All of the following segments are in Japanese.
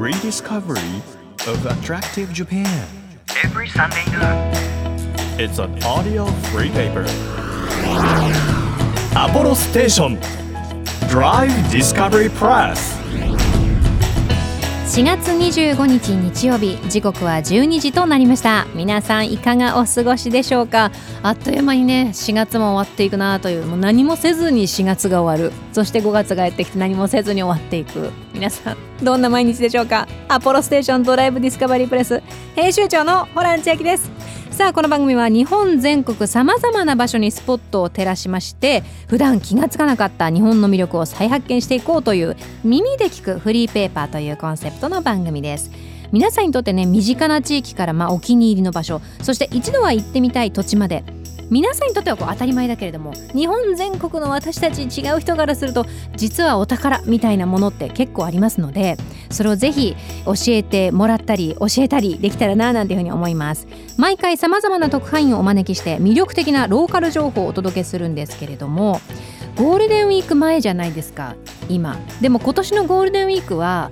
rediscovery of attractive Japan. every Sunday noon. It's an audio free paper. Apollo Station Drive Discovery Press. 4月25日日曜日時刻は12時となりました。皆さんいかがお過ごしでしょうか？あっという間にね4月も終わっていくなというもう何もせずに4月が終わる。そして5月がやってきて何もせずに終わっていく。皆さんどんな毎日でしょうか？アポロステーションドライブディスカバリープレス編集長のホラン千秋です。さあこの番組は日本全国さまざまな場所にスポットを照らしまして普段気がつかなかった日本の魅力を再発見していこうという耳で聞くフリーペーパーというコンセプトの番組です。皆さんにとってね身近な地域からまあお気に入りの場所そして一度は行ってみたい土地まで皆さんにとってはこう当たり前だけれども日本全国の私たち違う人からすると実はお宝みたいなものって結構ありますのでそれをぜひ教えてもらったり教えたりできたらななんていうふうに思います。毎回さまざまな特派員をお招きして魅力的なローカル情報をお届けするんですけれどもゴールデンウィーク前じゃないですか今。でも今年のゴールデンウィークは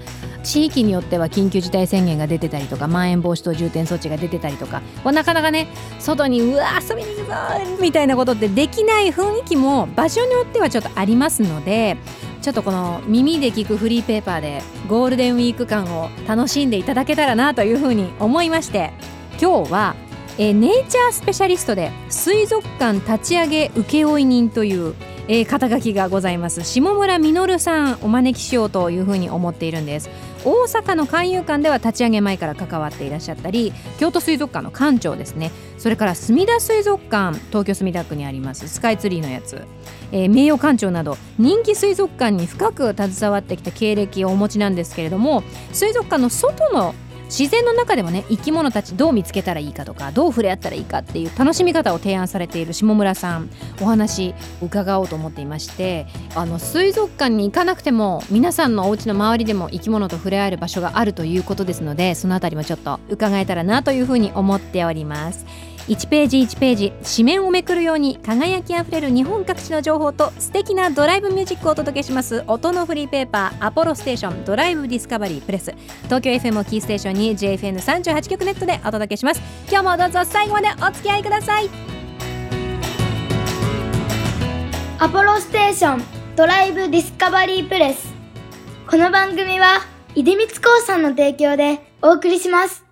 地域によっては緊急事態宣言が出てたりとかまん延防止等重点措置が出てたりとかこうなかなかね外にうわ遊びに行くぞみたいなことってできない雰囲気も場所によってはちょっとありますのでちょっとこの耳で聞くフリーペーパーでゴールデンウィーク間を楽しんでいただけたらなというふうに思いまして今日はえーネイチャースペシャリストで水族館立ち上げ請負人という、えー肩書きがございます。下村実さんお招きしようというふうに思っているんです。大阪の勧誘館では立ち上げ前から関わっていらっしゃったり京都水族館の館長ですね。それから墨田水族館東京墨田区にありますスカイツリーのやつ、えー名誉館長など人気水族館に深く携わってきた経歴をお持ちなんですけれども水族館の外の自然の中でもね生き物たちどう見つけたらいいかとかどう触れ合ったらいいかっていう楽しみ方を提案されている下村さんお話伺おうと思っていましてあの水族館に行かなくても皆さんのお家の周りでも生き物と触れ合える場所があるということですのでその辺りもちょっと伺えたらなというふうに思っております。1ページ1ページ紙面をめくるように輝きあふれる日本各地の情報と素敵なドライブミュージックをお届けします。音のフリーペーパーアポロステーションドライブディスカバリープレス東京 FM をキーステーションに JFN38 局ネットでお届けします。今日もどうぞ最後までお付き合いください。アポロステーションドライブディスカバリープレス。この番組は出光興産の提供でお送りします。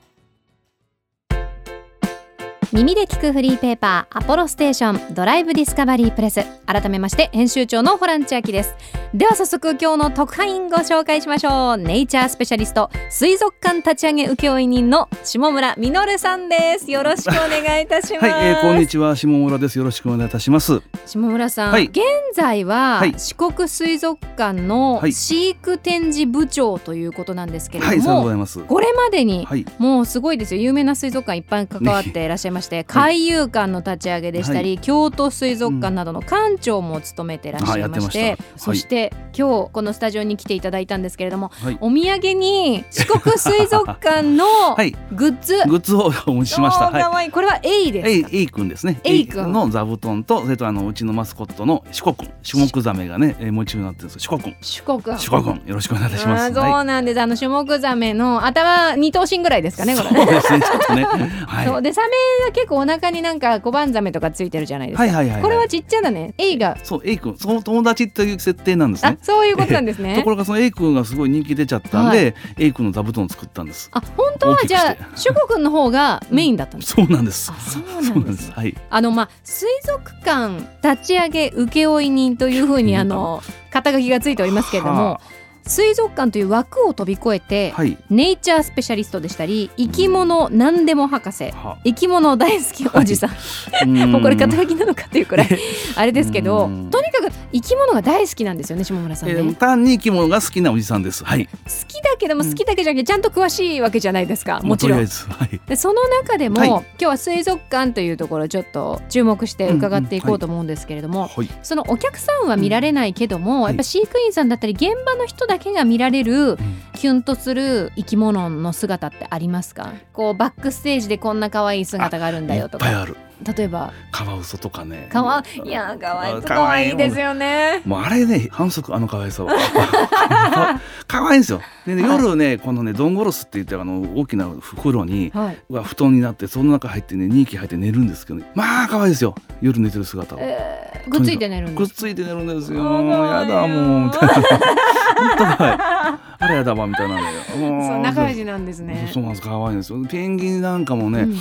耳で聞くフリーペーパーアポロステーションドライブディスカバリープレス。改めまして編集長のホラン千秋です。では早速今日の特派員ご紹介しましょう。ネイチャースペシャリスト水族館立ち上げ請負人の下村実さんです。よろしくお願いいたします、はい、えー、こんにちは。下村です。よろしくお願いいたします。下村さん、はい。現在ははい。四国水族館のはい。飼育展示部長ということなんですけれども、はいそうでございます。これまでにはい。もうすごいですよ。有名な水族館いっぱい関わっていらっしゃいまして、海遊館の立ち上げでしたり、京都水族館などの館長も務めていらっしゃいまして,、はいやってました。そして、今日このスタジオに来ていただいたんですけれどもはい。お土産に四国水族館の はい。グッズ、グッズをお持ちしました。おーかわいい。これはエイですか？エイくんですね。エイくんの座布団とそれとあのうちのマスコットの四国シュモクザメがねえーモチーフになってるんです四国。四国。四国。よろしくお願いいたします。そうなんです、あのシュモクザメの頭二頭身ぐらいですかねこれ。そうですね。ちょっとね。はい。そう。でサメが結構お腹になんか小判ザメとかついてるじゃないですか、はいはいはいはい。これはちっちゃなねエイが。そうエイくん。その友達という設定なんですあねそういうことなんですね。ところがそのエイくんがすごい人気出ちゃったんで、エイくんの座布団を作ったんです。あ本当はじゃあシュコ君の方がメインだったんです、そうなんです。あそうなんなでですすはい。あのまあ水族館立ち上げ請負人というふうに あの肩書きがついておりますけれどもは水族館という枠を飛び越えて、はい。ネイチャースペシャリストでしたり生き物何でも博士。は。生き物大好きおじさん、もう これ肩書きなのかっていうくらい あれですけどうん。とにかく生き物が大好きなんですよね下村さんね、えー単に生き物が好きなおじさんです。はい。好きだけども好きだけじゃなくてちゃんと詳しいわけじゃないですか。もちろん。ずはい。でその中でも、はい。今日は水族館というところをちょっと注目して伺っていこうと思うんですけれども、はい。そのお客さんは見られないけども、はいやっぱ飼育員さんだったり現場の人だけが見られるキュンとする生き物の姿ってありますか？こうバックステージでこんな可愛い姿があるんだよとか。いっぱいある例えば。カワウソとかね。かわいや可愛いあ可愛いですよね。もうあれね反則あの可愛さは可愛愛いんですよ。でね、はい。夜ねこのねドンゴロスって言ってあの大きな風呂に、はい。が布団になってその中入ってね2匹入って寝るんですけどね。まあ可愛いですよ。夜寝てる姿は。えーくっついて寝るんですくっついて寝るんですよ。やだもう。みたいな。本当可愛い。あれやだわみたいなんだよ。そう仲良しななんですねそうなんです可愛いんですよ。ペンギンなんかもね、うん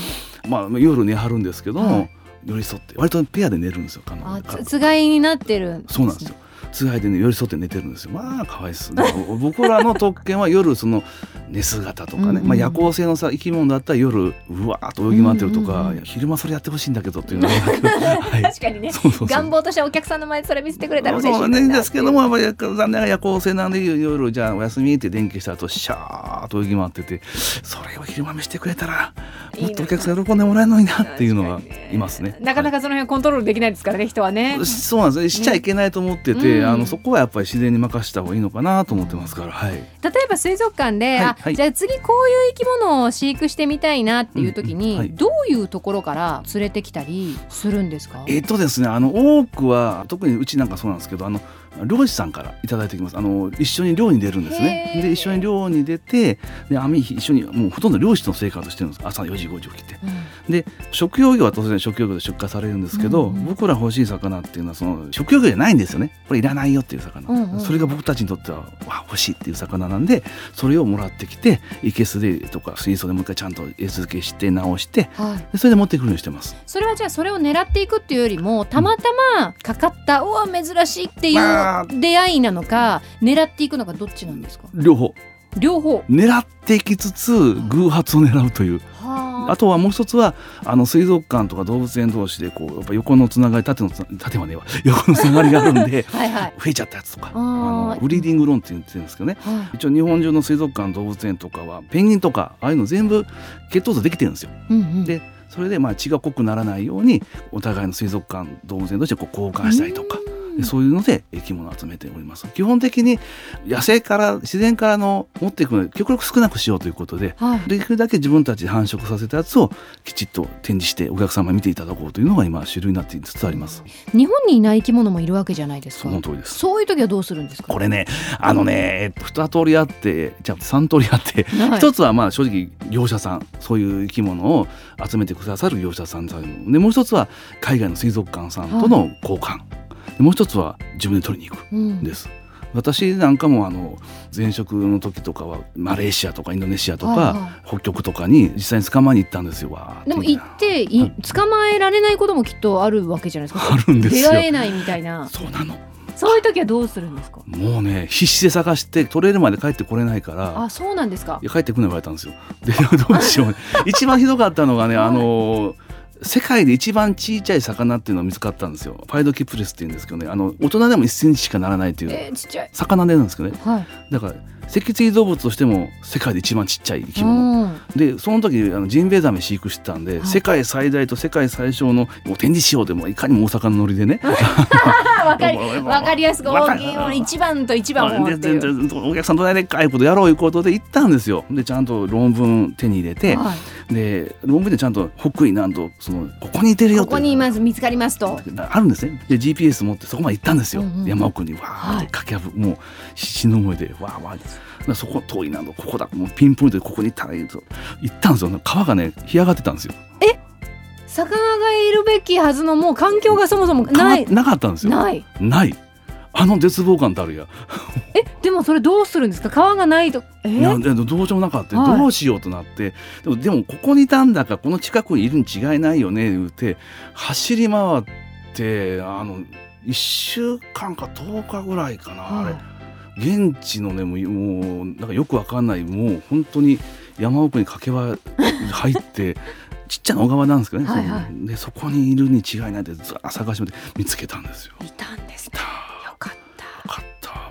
まあ夜寝はるんですけども、はい寄り添って割とペアで寝るんですよ。彼女つつがいになってるそうなんですよ。つがいでね寄り添って寝てるんですよ。まあ可愛いです。だから僕らの特権は夜その寝姿とかね、うんうんまあ夜行性のさ生き物だったら夜うわーっと泳ぎ回ってるとか、うんうんうん。昼間それやってほしいんだけどっていうのが。あるけど、はい。確かにね。そうそうそう。願望としてはお客さんの前でそれ見せてくれたら嬉しいそうねですけどもやっぱり残念ながら夜行性なんで夜じゃあお休みって電気した後シャーっと泳ぎ回っててそれを昼間見してくれたらもっとお客さん喜んでもらえるのになっていうのがいますね。な。かなかその辺コントロールできないですからね人はねそうなんですねしちゃいけないと思ってて、うんあのそこはやっぱり自然に任せた方がいいのかなと思ってますから、はい、例えば水族館で、あはいはい。じゃあ次こういう生き物を飼育してみたいなっていう時に、うんうんはい。どういうところから連れてきたりするんですか？えっとですねあの多くは特にうちなんかそうなんですけどあの漁師さんからいただいてきます。あの一緒に漁に出るんですね。で一緒に漁に出てで網一緒にもうほとんど漁師の生活してるんです。朝4時5時起きて。で食用魚は当然食用魚で出荷されるんですけど、うんうん僕ら欲しい魚っていうのはその食用魚じゃないんですよね。これいらないよっていう魚、うんうん。それが僕たちにとってはわ欲しいっていう魚なんでそれをもらってきていけすでとか水槽でもう一回ちゃんと餌付けして直してはい、でそれで持ってくるようにしてます。それはじゃあそれを狙っていくっていうよりもたまたまかかった、うわ珍しいっていま出会いなのか狙っていくのかどっちなんですか？両方。両方。狙っていきつつ偶発を狙うという。はあ。とはもう一つはあの水族館とか動物園同士でこうやっぱ横のつながり縦の縦はねえわ。横のつながりがあるんで はいはい。増えちゃったやつとかあのブリーディングローンって言ってるんですけどね。は一応日本中の水族館動物園とかはペンギンとかああいうの全部血統図できてるんですよ。い、うんうん、でそれでまあ血が濃くならないようにお互いの水族館動物園としてこう交換したりとか。でそういうので生き物を集めております。基本的に野生から自然からの持っていくので極力少なくしようということではい。できるだけ自分たちで繁殖させたやつをきちっと展示してお客様に見ていただこうというのが今主流になっていつつあります。日本にいない生き物もいるわけじゃないですか。その通りです。そういう時はどうするんですか？これねあのねえっと二通りあってじゃあ三通りあってはい。一つはまあ正直業者さんそういう生き物を集めてくださる業者さんでもう一つは海外の水族館さんとの交換、でもう一つは自分で取りに行くうん。んです。私なんかもあの前職の時とかはマレーシアとかインドネシアとか、はいは北極とかに実際に捕まえに行ったんですよ。でも行ってい捕まえられないこともきっとあるわけじゃないですか。あるんですよ。出会えないみたいな。そうなの。そういう時はどうするんですか？もうね必死で探して取れるまで帰ってこれないから。あそうなんですか。いや帰ってくんな言われたんですよ。でどうしよう、一番ひどかったのがね、あの世界で一番小さい魚っていうのが見つかったんですよ。パイドキプレスっていうんですけどね、あの大人でも1センチしかならないっていう魚でなんですけどね。はいだから脊椎動物としても世界で一番ちっちゃい生き物。うんでその時あのジンベエザメ飼育してたんで、はい世界最大と世界最小のもう展示しようでもいかにも大阪のノリでね。あ わかり もうわかりやすく大きいもの一番と一番をってお客さんとでっかいことやろういうことで行ったんですよ。でちゃんと論文手に入れて、はいで論文でちゃんと北緯なんとそのここにいてるよここにいます見つかりますとあるんですねで GPS 持ってそこまで行ったんですよ、うんうん山奥にわーって駆け上がもう死の思いでわーわーでそこ遠いなここだ。もうピンポイントでここに行ったらいいと行ったんですよ。川がね干上がってたんですよ。魚がいるべきはずのもう環境がそもそも川ない。なかったんですよ。ない。ない。あの絶望感たるや。え？でもそれどうするんですか？川がないと。え？いやでどうしようもなかった、はい。どうしようとなって。でもでもここにいたんだかこの近くにいるに違いないよね言うて走り回ってあの1週間か10日ぐらいかな、あれ現地のねもうもうなんかよくわかんないもう本当に山奥に崖は入って ちっちゃな小川なんですけどね、はいはい。そのでそこにいるに違いないでずっと探して見つけたんですよ。いたんですね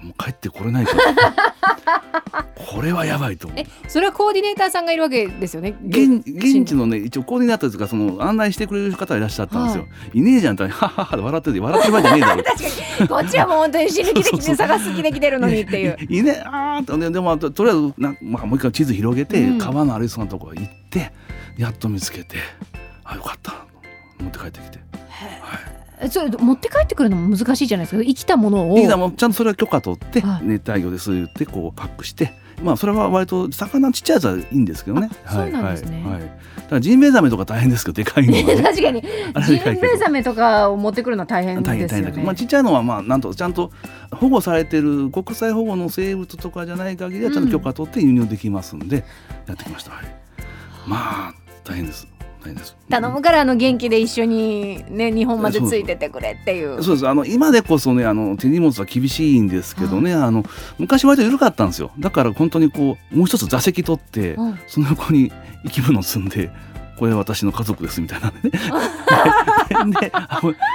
もう帰ってこれないから これはやばいと思う。えそれはコーディネーターさんがいるわけですよね現現地のね一応コーディネーターというかその案内してくれる方がいらっしゃったんですよ、、はい。ねえじゃんってはっはっはって笑ってて笑ってる場合じゃねえだろ 確かに。こっちはもう本当に死ぬ気で来て探す気で来てるのにっていう。いいねあーって。ででもととりあえずな、まあ、もう一回地図広げて、うん。川のありそうなところ行ってやっと見つけてあよかった持って帰ってきて、はい、えそれ持って帰ってくるのも難しいじゃないですか。生きたものを。いいだもんちゃんとそれは許可取って、はい。熱帯魚です言ってこうパックして。まあそれは割と魚ちっちゃいやつはいいんですけどね。あそうなんですね。はいはいはい、だからジンベエザメとか大変ですけどでかいのは。ね確かにジンベエザメとかを持ってくるのは大変ですよね。大変だけど、まあ、ちっちゃいのはまあなんとちゃんと保護されてる国際保護の生物とかじゃない限りはちゃんと許可取って輸入できますんで、やってきました、はい、まあ大変です大変です。頼むからあの元気で一緒にね日本までついててくれっていう。そうです。あの今でこそねあの手荷物は厳しいんですけどね、あの昔割と緩かったんですよ。だから本当にこうもう一つ座席取って、うん。その横に生き物積んでこれ私の家族ですみたいなね。で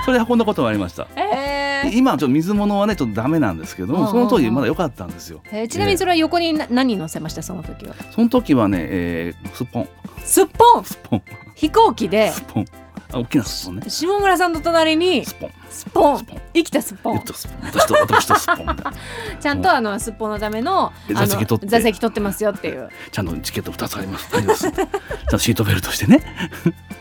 それ運んだことがありました。えー。で今はちょっと水物はねちょっとダメなんですけどうんうんうん。その時まだ良かったんですよ。えーちなみにそれは横にな何乗せましたその時は？その時はね、えー、スッポン。すっぽんスッポン飛行機でスッポン。あ大きなスッポンね。下村さんの隣にスッポン。スッポン。生きたスッポン。私と私とスッポンちゃんとあのすっぽんのための座席取って。座席取ってますよっていう。ちゃんとチケット2つあります。ちゃんとシートベルトしてね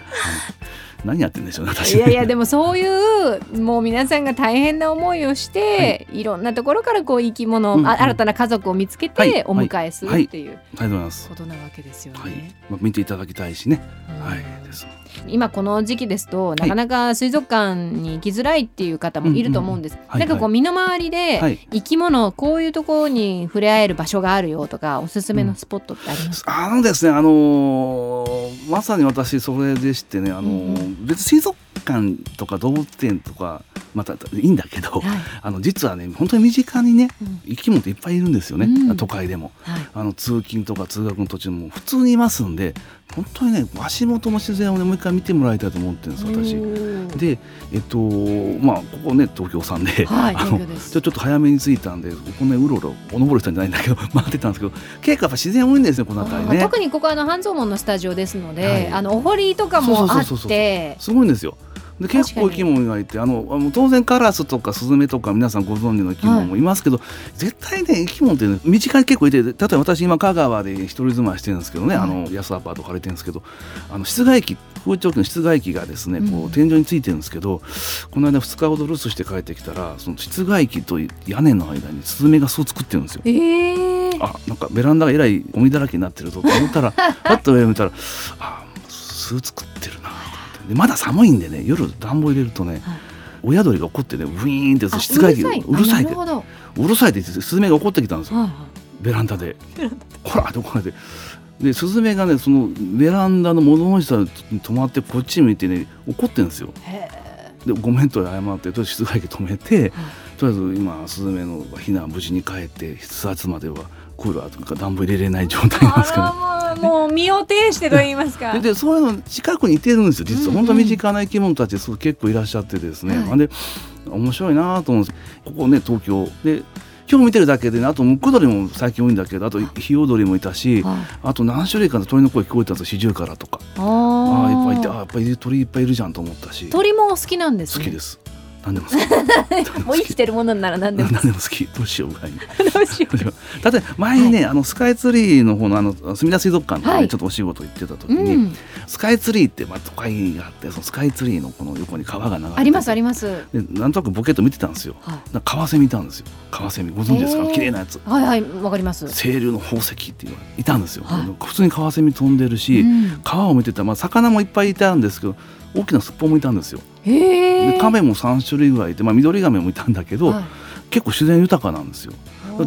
何やってんでしょうね私。いやいやでもそういうもう皆さんが大変な思いをして、い、ろんなところからこう生き物、うんうん。あ新たな家族を見つけはい。てお迎えするっていうありがとうございます。ことなわけですよね。はい、まあ、見ていただきたいしね、うん。はい。です今この時期ですとなかなか水族館に行きづらいっていう方もいると思うんです。なんかこう身の回りではい。生き物こういうところに触れ合える場所があるよとかおすすめのスポットってありますか、あのですねあのーまさに私それでしてねあのーうんう別に水族館とか動物園とかまたいいんだけど、はい。あの実はね本当に身近にねうん。生き物っていっぱいいるんですよね、うん。都会でも。はい。あの通勤とか通学の途中も普通にいますんで本当にね足元の自然をねもう一回見てもらいたいと思ってるんです私。でえっとまあここね東京さんで、はい。あのちょちょっと早めに着いたんでここねうろうろおのぼりしたんじゃないんだけど 回ってたんですけど結構やっぱ自然多いんですねこの辺りね。特にここあの半蔵門のスタジオですので、はい。あのお堀とかもあって。すごいんですよ。で結構生き物がいてあのあの当然カラスとかスズメとか皆さんご存知の生き物もいますけど、絶対ね生き物って、ね、身近に結構いて例えば私今香川で一人住まいしてるんですけどね、はい。あの安アパート借りてるんですけどあの室外機空調機の室外機がですねこうん。う天井についてるんですけど、この間2日ほど留守して帰ってきたらその室外機と屋根の間にスズメが巣を作ってるんですよ。えー、あなんかベランダがえらいゴミだらけになってるぞと思ったら パッと上を見たらあ巣作ってるなでまだ寒いんでね夜暖房入れるとね、はい。親鳥が怒ってねウィーンってあ室外機うるさい。って。うるさいってスズメが怒ってきたんですよ。はいベランダで。ほらって怒られて。でスズメがねそのベランダの窓の下に止まってこっち見てね怒ってるんですよ。へでごめんと謝ってとりあえず室外機止めて、はい。とりあえず今スズメの避難無事に帰って出発まではクーラーとか暖房入れれない状態なんですけど、あらもう身を挺してと言いますか。ででそういうの近くにいてるんですよ。実は、うんうん。本当に身近な生き物たちそう結構いらっしゃってですね、はい。で面白いなと思うんです。ここね東京で今日見てるだけでねあとムクドリも最近多いんだけどあとヒヨドリもいたしはい。あと何種類かの鳥の声聞こえたんですよシジュウカラとか。あああいっぱいいてあーやっぱり鳥いっぱいいるじゃんと思ったし。好鳥もお好きなんです、ね、きです何でも好き。もう生きてるものなら何でも何でも好き。どうしようぐらい。にどうしよう。例えば前にね、あのスカイツリーの方のあの墨田水族館で、ねはい。ちょっとお仕事行ってた時に、うん、スカイツリーってまあ都会があってそのスカイツリーのこの横に川が流れててありますあります。でなんとなくボケッと見てたんですよ。はい。なカワセミいたんですよ。カワセミご存知ですか？綺麗なやつ。はいはいわかります。清流の宝石っていうのがいたんですよ、はい。普通にカワセミ飛んでるし、うん。川を見てたら、まあ、魚もいっぱいいたんですけど大きなスッポンもいたんですよでカメも3種類ぐらいいて、まあ、緑ガメもいたんだけど、はい。結構自然豊かなんですよ。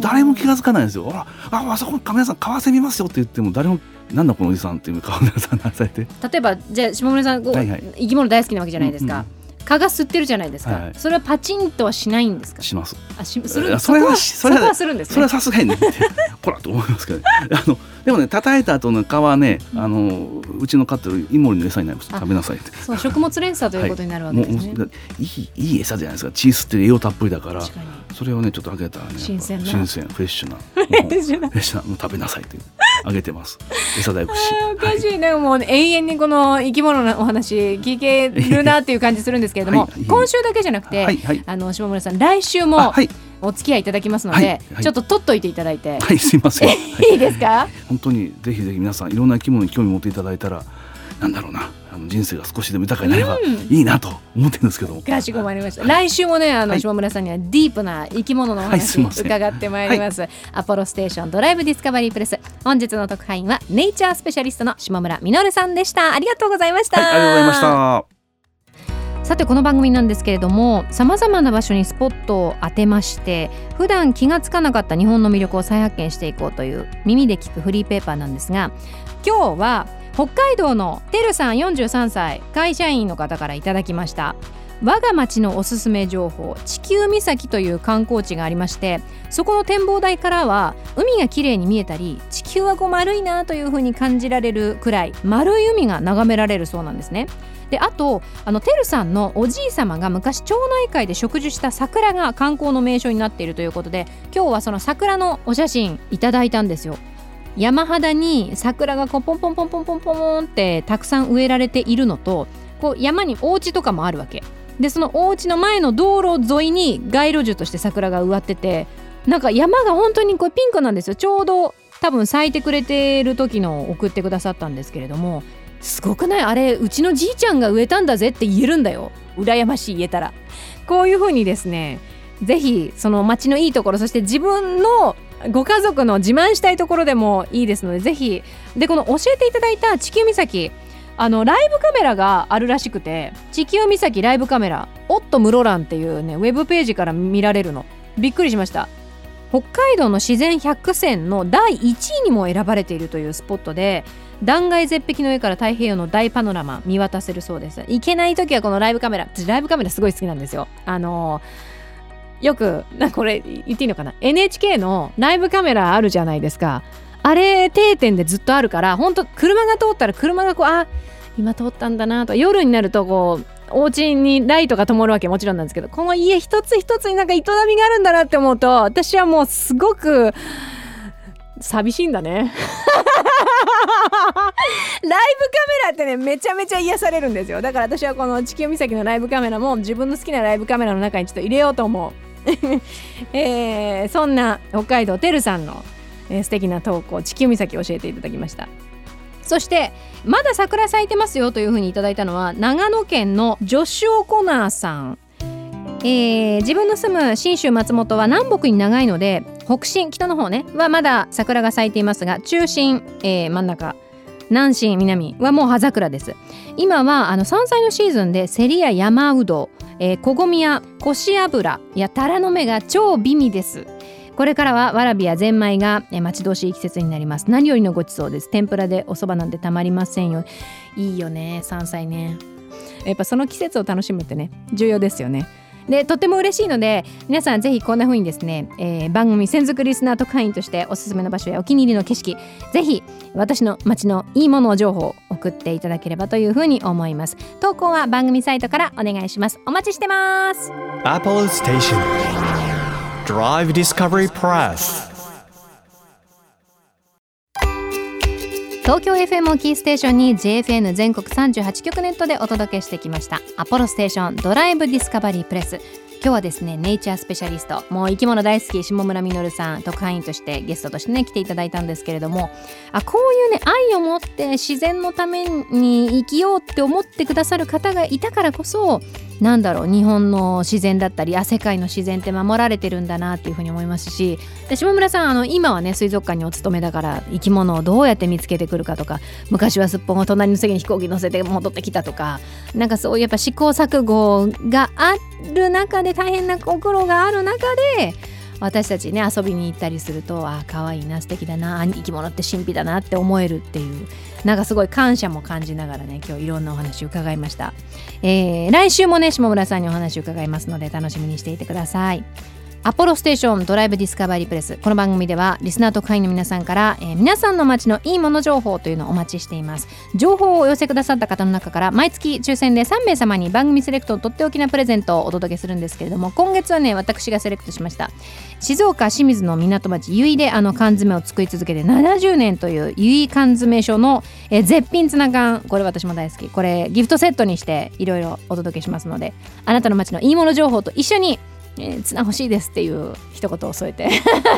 誰も気が付かないんですよ。あああそこにカメラさんカワセミいますよって言っても誰もなんだこのおじさんっていうカメラさんなされて例えばじゃあ下村さんはいはい。生き物大好きなわけじゃないですか、うんうん蚊が吸ってるじゃないですか、はい。はいそれはパチンとはしないんですか？します。あしするそれはそれはそこはするんですね。それはさすがにね こらと思いますけど、ね、あのでもね叩いた後の皮はねあのうちの飼ってるイモリの餌になります。あ食べなさいって。そう食物連鎖ということになるわけもうですね、もういいいい餌じゃないですか。血吸って栄養たっぷりだから。確かに。それをねちょっとあげたらね新鮮な。新鮮フレッシュな。フレッシュな。もうフレッシュな。もう食べなさいってあげてます。餌大福し。おかしい。ね、もう永遠にこの生き物のお話聞けるなっていう感じするんですけれども、はい今週だけじゃなくて、はいはい。あの下村さん来週もお付き合いいただきますので、はいはい。ちょっと取っといていただいて、はいすいません、はい。いいですか？本当にぜひぜひ皆さんいろんな生き物に興味持っていただいたらなんだろうなあの人生が少しでも豊かになればいいなと思ってるんですけども、かしこまりました。来週もね、あの、はい下村さんにはディープな生き物のおはい話伺ってまいります。アポロステーションドライブディスカバリープレス。本日の特派員はネイチャースペシャリストの下村実さんでした。ありがとうございました。はいありがとうございました。さてこの番組なんですけれどもさまざまな場所にスポットを当てまして普段気がつかなかった日本の魅力を再発見していこうという耳で聞くフリーペーパーなんですが今日は北海道のてるさん43歳会社員の方からいただきました。我が町のおすすめ情報地球岬という観光地がありましてそこの展望台からは海が綺麗に見えたり地球はこう丸いなというふうに感じられるくらい丸い海が眺められるそうなんですね。であとあのてるさんのおじい様が昔町内会で植樹した桜が観光の名所になっているということで今日はその桜のお写真いただいたんですよ。山肌に桜がこうポンポンポンポンポンポンってたくさん植えられているのとこう山にお家とかもあるわけ。でそのお家の前の道路沿いに街路樹として桜が植わっててなんか山が本当にこうピンクなんですよ。ちょうど多分咲いてくれてる時の送ってくださったんですけれどもすごくない？あれうちのじいちゃんが植えたんだぜって言えるんだよ。羨ましい言えたら。こういう風にですねぜひその街のいいところそして自分のご家族の自慢したいところでもいいですのでぜひ。でこの教えていただいた地球岬あのライブカメラがあるらしくて地球岬ライブカメラオット室蘭っていうねウェブページから見られるの。びっくりしました。北海道の自然100選の第1位にも選ばれているというスポットで断崖絶壁の上から太平洋の大パノラマ見渡せるそうです。行けない時はこのライブカメラ私ライブカメラすごい好きなんですよ。あのよくなこれ言っていいのかな？NHK のライブカメラあるじゃないですか。あれ定点でずっとあるから本当車が通ったら車がこうあ今通ったんだなと。夜になるとこうお家にライトが灯るわけもちろんなんですけどこの家一つ一つになんか営みがあるんだなって思うと私はもうすごく寂しいんだね。ライブカメラってねめちゃめちゃ癒されるんですよ。だから私はこの地球岬のライブカメラも自分の好きなライブカメラの中にちょっと入れようと思う、えーそんな北海道てるさんの、えー素敵な投稿地球岬教えていただきました。そしてまだ桜咲いてますよというふうにいただいたのは長野県のジョシ・オコナーさん、えー自分の住む信州松本は南北に長いので北進北の方ねはまだ桜が咲いていますが中心、えー真ん中。南進南はもう葉桜です。今はあの山菜のシーズンでセリや山うど、えー、こごみやこし油やタラの芽が超美味です。これからはわらびやゼンマイがえー待ち遠しい季節になります。何よりのごちそうです。天ぷらでお蕎麦なんてたまりませんよ。いいよね山菜ね。やっぱその季節を楽しむってね重要ですよね。でとても嬉しいので皆さんぜひこんな風にですね、えー番組専属リスナー特派員としておすすめの場所やお気に入りの景色ぜひ私の街のいいものを情報を送っていただければという風に思います。投稿は番組サイトからお願いします。お待ちしてます。Apple Station Drive Discovery Press 東京 FM をキーステーションに JFN 全国38局ネットでお届けしてきました。アポロステーションドライブディスカバリープレス。今日はですねネイチャースペシャリストもう生き物大好き下村実さん特派員としてゲストとしてね来ていただいたんですけれどもあこういうね愛を持って自然のために生きようって思ってくださる方がいたからこそなんだろう日本の自然だったりあ世界の自然って守られてるんだなっていうふうに思いますしで下村さんあの今はね水族館にお勤めだから生き物をどうやって見つけてくるかとか昔はすっぽんを隣の席に飛行機乗せて戻ってきたとかなんかそういうやっぱ試行錯誤がある中で大変な心がある中で私たちね遊びに行ったりするとあ可愛いな素敵だな生き物って神秘だなって思えるっていうなんかすごい感謝も感じながらね今日いろんなお話を伺いました、えー来週もね下村さんにお話を伺いますので楽しみにしていてください。アポロステーションドライブディスカバリープレスこの番組ではリスナーと会員の皆さんから、えー皆さんの街のいいもの情報というのをお待ちしています。情報をお寄せくださった方の中から毎月抽選で3名様に番組セレクトとっておきなプレゼントをお届けするんですけれども今月はね私がセレクトしました。静岡清水の港町由比であの缶詰を作り続けて70年という由比缶詰所の、えー絶品ツナ缶。これ私も大好き。これギフトセットにしていろいろお届けしますのであなたの街のいいもの情報と一緒にえー、ツナ欲しいですっていう一言を添えて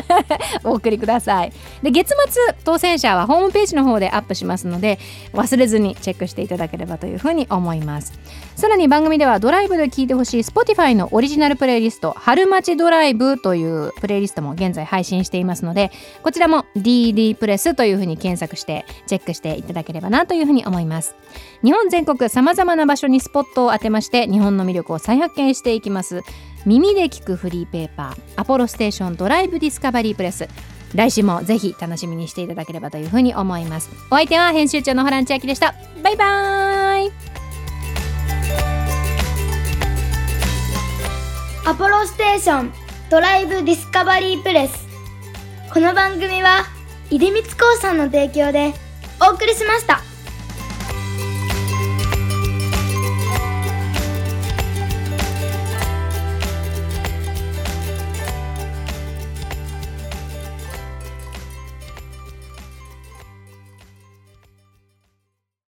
お送りください。で月末当選者はホームページの方でアップしますので忘れずにチェックしていただければというふうに思います。さらに番組ではドライブで聴いてほしい Spotify のオリジナルプレイリスト春待ちドライブというプレイリストも現在配信していますのでこちらも DD プレスというふうに検索してチェックしていただければなというふうに思います。日本全国さまざまな場所にスポットを当てまして日本の魅力を再発見していきます。耳で聞くフリーペーパーアポロステーションドライブディスカバリープレス。来週もぜひ楽しみにしていただければというふうに思います。お相手は編集長のホラン千秋でした。バイバーイ。アポロステーションドライブディスカバリープレス。この番組は出光興産の提供でお送りしました。